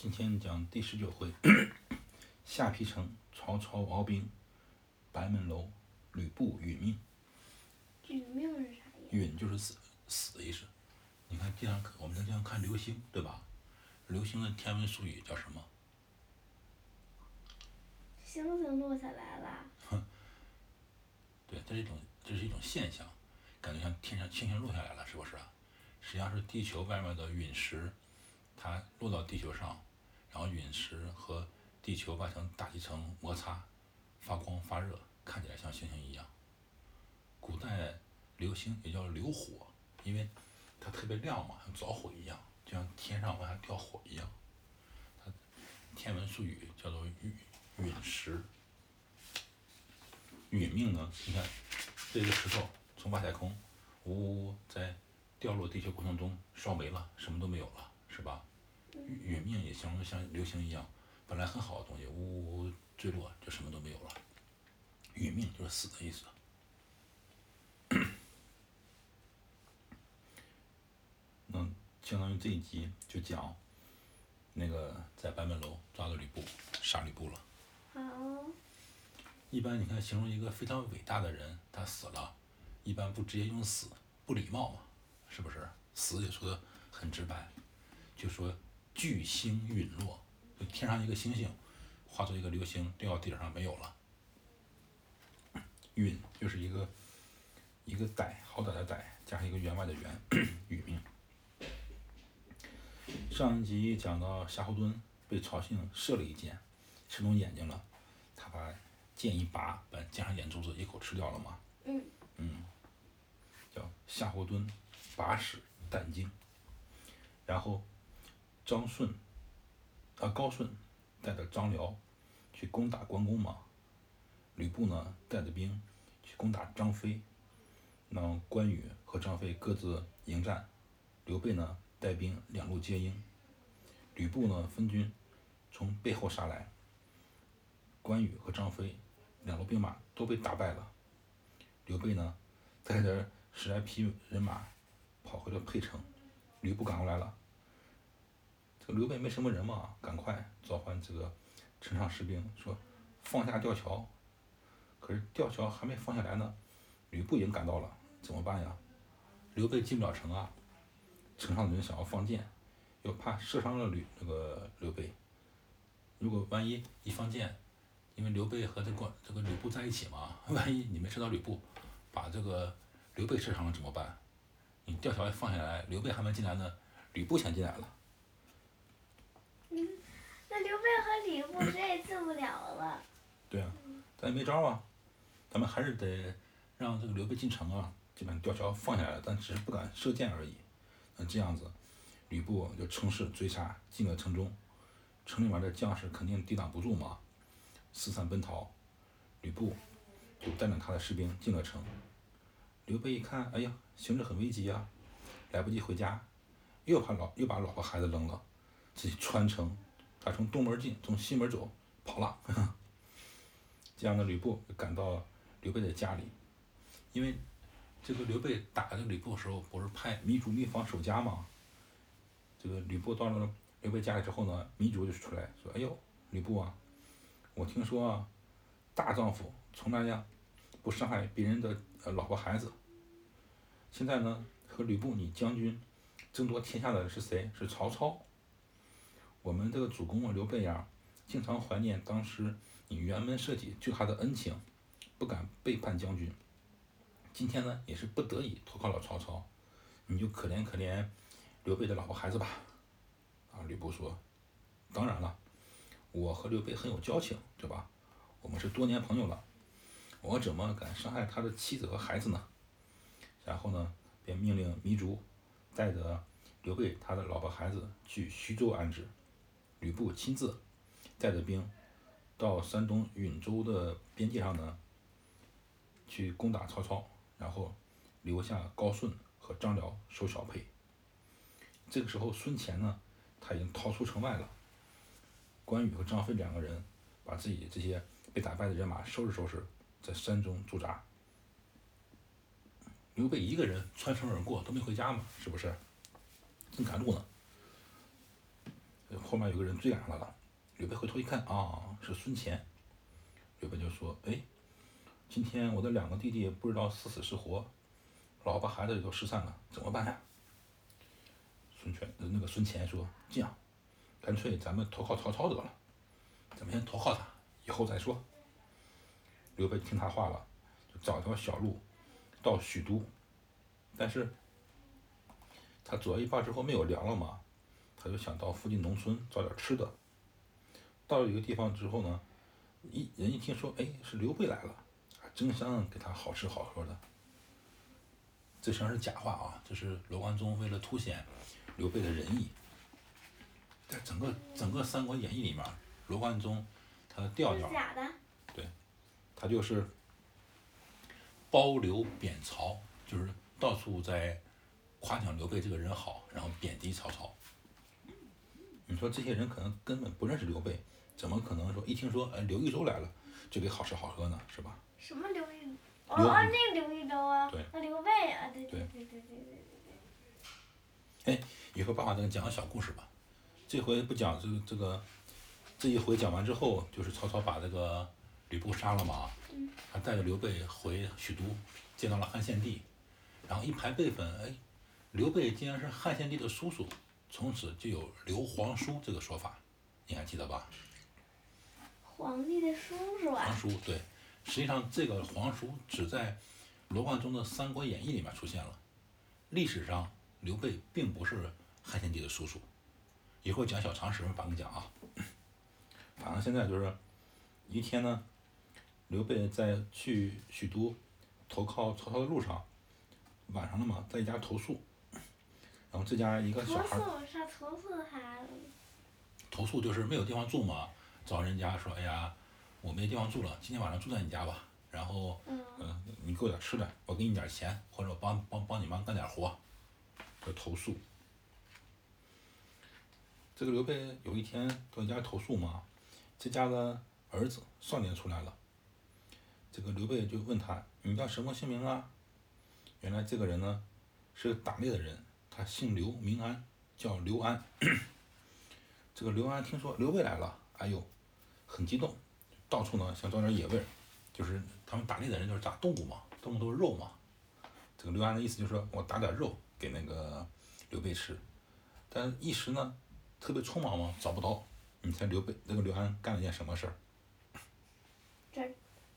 今天讲第十九回，下邳城曹操鏖兵，白门楼吕布殒命。殒命是啥意思？殒就是死死的意思。你看经常我们经常看流星，对吧？流星的天文术语叫什么？星星落下来了。哼 对，这是一种这是一种现象，感觉像天上星星落下来了，是不是啊？实际上是地球外面的陨石，它落到地球上。然后陨石和地球外层大气层摩擦，发光发热，看起来像星星一样。古代流星也叫流火，因为它特别亮嘛，像着火一样，就像天上往下掉火一样。它天文术语叫做陨陨石。陨命呢？你看，这个石头从外太空呜呜在掉落地球过程中烧没了，什么都没有了，是吧？陨命也形容像流星一样，本来很好的东西，呜呜坠落，就什么都没有了。殒命就是死的意思。那相当于这一集就讲那个在白门楼抓到吕布，杀吕布了。好。一般你看形容一个非常伟大的人，他死了，一般不直接用死，不礼貌嘛，是不是？死也说的很直白，就说。巨星陨落，就天上一个星星，化作一个流星掉到地上没有了。陨就是一个一个歹，好歹的歹，加上一个员外的员，殒命。上一集讲到夏侯惇被曹性射了一箭，射中眼睛了，他把箭一拔，把箭上眼珠子一口吃掉了嘛。嗯。嗯。叫夏侯惇拔矢啖精，然后。张顺，啊高顺带着张辽去攻打关公嘛。吕布呢带着兵去攻打张飞，那关羽和张飞各自迎战。刘备呢带兵两路接应。吕布呢分军从背后杀来。关羽和张飞两路兵马都被打败了。刘备呢带着十来匹人马跑回了沛城。吕布赶过来了。刘备没什么人嘛，赶快召唤这个城上士兵，说放下吊桥。可是吊桥还没放下来呢，吕布已经赶到了，怎么办呀？刘备进不了城啊，城上的人想要放箭，又怕射伤了吕那个刘备。如果万一一放箭，因为刘备和这个这个吕布在一起嘛，万一你没射到吕布，把这个刘备射伤了怎么办？你吊桥一放下来，刘备还没进来呢，吕布先进来了。刘备和吕布谁也进不了了。对啊，咱也没招啊，咱们还是得让这个刘备进城啊，就把吊桥放下来，但只是不敢射箭而已。那这样子，吕布就乘势追杀进了城中，城里面的将士肯定抵挡不住嘛，四散奔逃。吕布就带领他的士兵进了城。刘备一看，哎呀，形势很危急啊，来不及回家，又把老又把老婆孩子扔了，自己穿城。从东门进，从西门走，跑了。这样的吕布赶到刘备的家里，因为这个刘备打这个吕布的时候，不是派糜竺、糜芳守家吗？这个吕布到了刘备家里之后呢，糜竺就出来说：“哎呦，吕布啊，我听说啊，大丈夫从来呀不伤害别人的呃老婆孩子。现在呢，和吕布你将军争夺天下的是谁？是曹操。”我们这个主公啊，刘备呀，经常怀念当时你辕门射戟救他的恩情，不敢背叛将军。今天呢，也是不得已投靠了曹操，你就可怜可怜刘备的老婆孩子吧。啊，吕布说：“当然了，我和刘备很有交情，对吧？我们是多年朋友了，我怎么敢伤害他的妻子和孩子呢？”然后呢，便命令糜竺带着刘备他的老婆孩子去徐州安置。吕布亲自带着兵到山东兖州的边界上呢，去攻打曹操，然后留下高顺和张辽守小沛。这个时候，孙乾呢，他已经逃出城外了。关羽和张飞两个人把自己这些被打败的人马收拾收拾，在山中驻扎。刘备一个人穿城而过，都没回家嘛，是不是？正赶路呢。后面有个人追赶上来了。刘备回头一看，啊，是孙权。刘备就说：“哎，今天我的两个弟弟不知道是死是活，老婆孩子也都失散了，怎么办呀？”孙权那个孙权说：“这样，干脆咱们投靠曹操得了，咱们先投靠他，以后再说。”刘备听他话了，就找条小路到许都，但是他走了一半之后没有粮了嘛，他就想到附近农村找点吃的。到了一个地方之后呢，一人一听说，哎，是刘备来了，争相给他好吃好喝的。这实际上是假话啊，这是罗贯中为了凸显刘备的仁义。在整个整个《三国演义》里面，罗贯中他的调调，假的。对，他就是褒刘贬曹，就是到处在夸奖刘备这个人好，然后贬低曹操。你说这些人可能根本不认识刘备，怎么可能说一听说哎刘豫州来了就给好吃好喝呢？是吧？什么刘豫？哦，那刘豫州啊，对，刘备啊，对对对对对对对。哎，以后爸爸再讲个小故事吧。这回不讲这这个，这一回讲完之后，就是曹操把这个吕布杀了嘛，他带着刘备回许都，见到了汉献帝，然后一排辈分，哎，刘备竟然是汉献帝的叔叔。从此就有刘皇叔这个说法，你还记得吧？皇帝的叔叔啊！皇叔对，实际上这个皇叔只在罗贯中的《三国演义》里面出现了。历史上刘备并不是汉献帝的叔叔。一会儿讲小常识，我跟你讲啊。反正现在就是一天呢，刘备在去许都投靠曹操的路上，晚上了嘛，在一家投宿，然后这家一个小孩。投诉啥投宿还？投宿就是没有地方住嘛。找人家说：“哎呀，我没地方住了，今天晚上住在你家吧。然后，嗯，你给我点吃的，我给你点钱，或者我帮帮帮你妈干点活。”就投诉。这个刘备有一天到一家投诉嘛，这家的儿子少年出来了。这个刘备就问他：“你叫什么姓名啊？”原来这个人呢，是个打猎的人，他姓刘，名安，叫刘安。这个刘安听说刘备来了，哎呦！很激动，到处呢想找点野味儿，就是他们打猎的人就是打动物嘛，动物都是肉嘛。这个刘安的意思就是说我打点肉给那个刘备吃，但一时呢特别匆忙嘛，找不到。你猜刘备那个刘安干了件什么事儿？找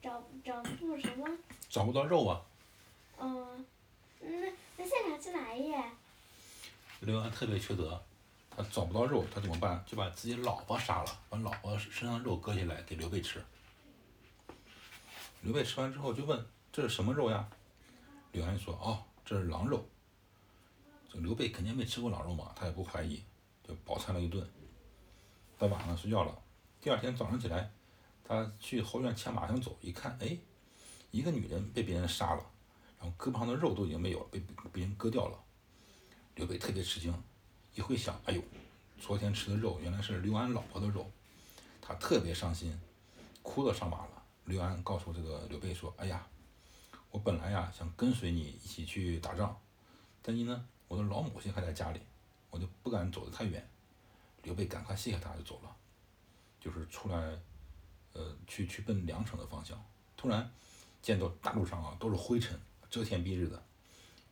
找找不什么？找不到肉啊。嗯，那那现场去拿耶。刘安特别缺德。他找不到肉，他怎么办？就把自己老婆杀了，把老婆身上肉割下来给刘备吃。刘备吃完之后就问：“这是什么肉呀？”刘安说：“哦，这是狼肉。”这刘备肯定没吃过狼肉嘛，他也不怀疑，就饱餐了一顿。到晚上睡觉了，第二天早上起来，他去后院牵马想走，一看，哎，一个女人被别人杀了，然后胳膊上的肉都已经没有了，被别人割掉了。刘备特别吃惊。一回想，哎呦，昨天吃的肉原来是刘安老婆的肉，他特别伤心，哭了上马了。刘安告诉这个刘备说：“哎呀，我本来呀想跟随你一起去打仗，但因呢我的老母亲还在家里，我就不敢走得太远。”刘备赶快谢谢他就走了，就是出来，呃，去去奔梁城的方向。突然见到大路上啊都是灰尘，遮天蔽日的，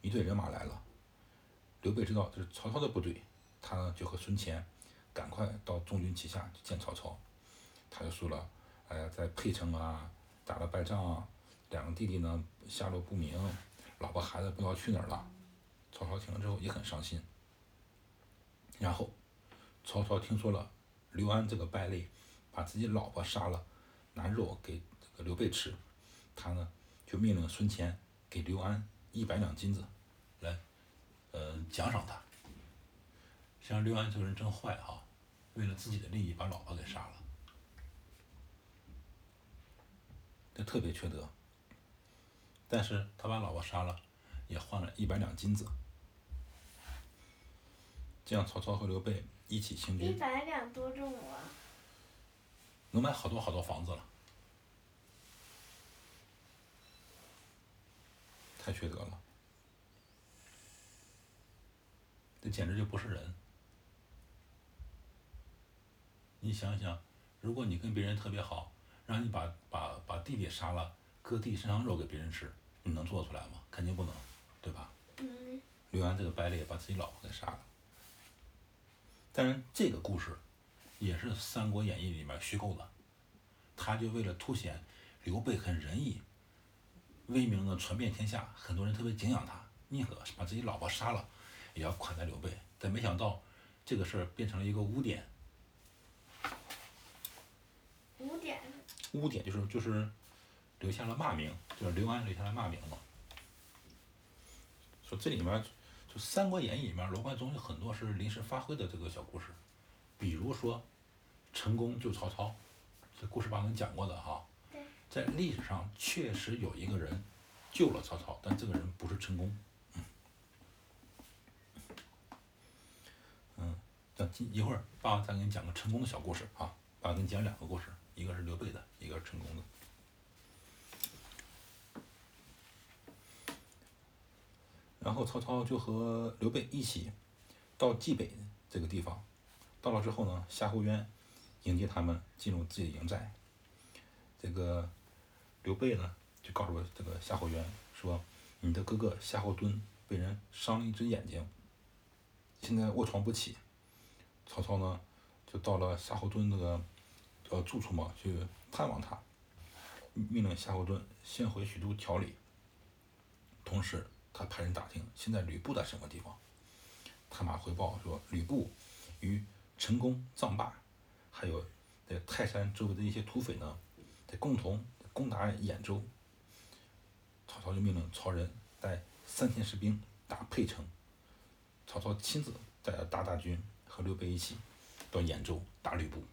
一队人马来了。刘备知道这是曹操的部队。他呢就和孙权赶快到众军旗下去见曹操，他就说了：“哎呀，在沛城啊打了败仗，两个弟弟呢下落不明，老婆孩子不知道去哪儿了。”曹操听了之后也很伤心。然后曹操听说了刘安这个败类把自己老婆杀了，拿肉给这个刘备吃，他呢就命令孙权给刘安一百两金子，呃奖赏他。像刘安这个人真坏哈，为了自己的利益把老婆给杀了，这特别缺德。但是他把老婆杀了，也换了一百两金子，这样曹操和刘备一起行军。一百两多重啊？能买好多好多房子了，太缺德了，这简直就不是人。你想想，如果你跟别人特别好，让你把把把弟弟杀了，割弟身上肉给别人吃，你能做出来吗？肯定不能，对吧？嗯，刘安这个败类把自己老婆给杀了。但是，这个故事也是《三国演义》里面虚构的，他就为了凸显刘备很仁义，威名呢传遍天下，很多人特别敬仰他，宁可把自己老婆杀了，也要款待刘备。但没想到，这个事儿变成了一个污点。污点污点就是就是留下了骂名，就是刘安留下了骂名嘛。说这里面就《三国演义》里面，罗贯中有很多是临时发挥的这个小故事，比如说陈宫救曹操，这故事吧们讲过的哈。对。在历史上确实有一个人救了曹操，但这个人不是陈宫。嗯。嗯，等一会儿爸爸再给你讲个成功的小故事啊，爸爸给你讲两个故事。一个是刘备的，一个是陈宫的。然后曹操就和刘备一起到冀北这个地方，到了之后呢，夏侯渊迎接他们进入自己的营寨。这个刘备呢就告诉这个夏侯渊说：“你的哥哥夏侯惇被人伤了一只眼睛，现在卧床不起。”曹操呢就到了夏侯惇那个。呃，住处嘛，去探望他，命令夏侯惇先回许都调理。同时，他派人打听现在吕布在什么地方。探马回报说，吕布与陈宫、臧霸，还有在泰山周围的一些土匪呢，在共同攻打兖州。曹操就命令曹仁带三千士兵打沛城。曹操亲自带着大大军和刘备一起到兖州打吕布。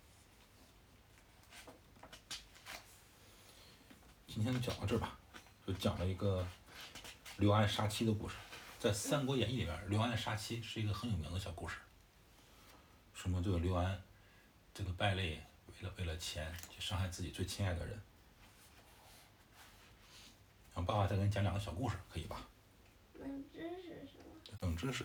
今天就讲到这儿吧，就讲了一个刘安杀妻的故事。在《三国演义》里面，刘安杀妻是一个很有名的小故事。什么这个刘安这个败类，为了为了钱去伤害自己最亲爱的人。让爸爸再给你讲两个小故事，可以吧？冷知识是吗？冷知识。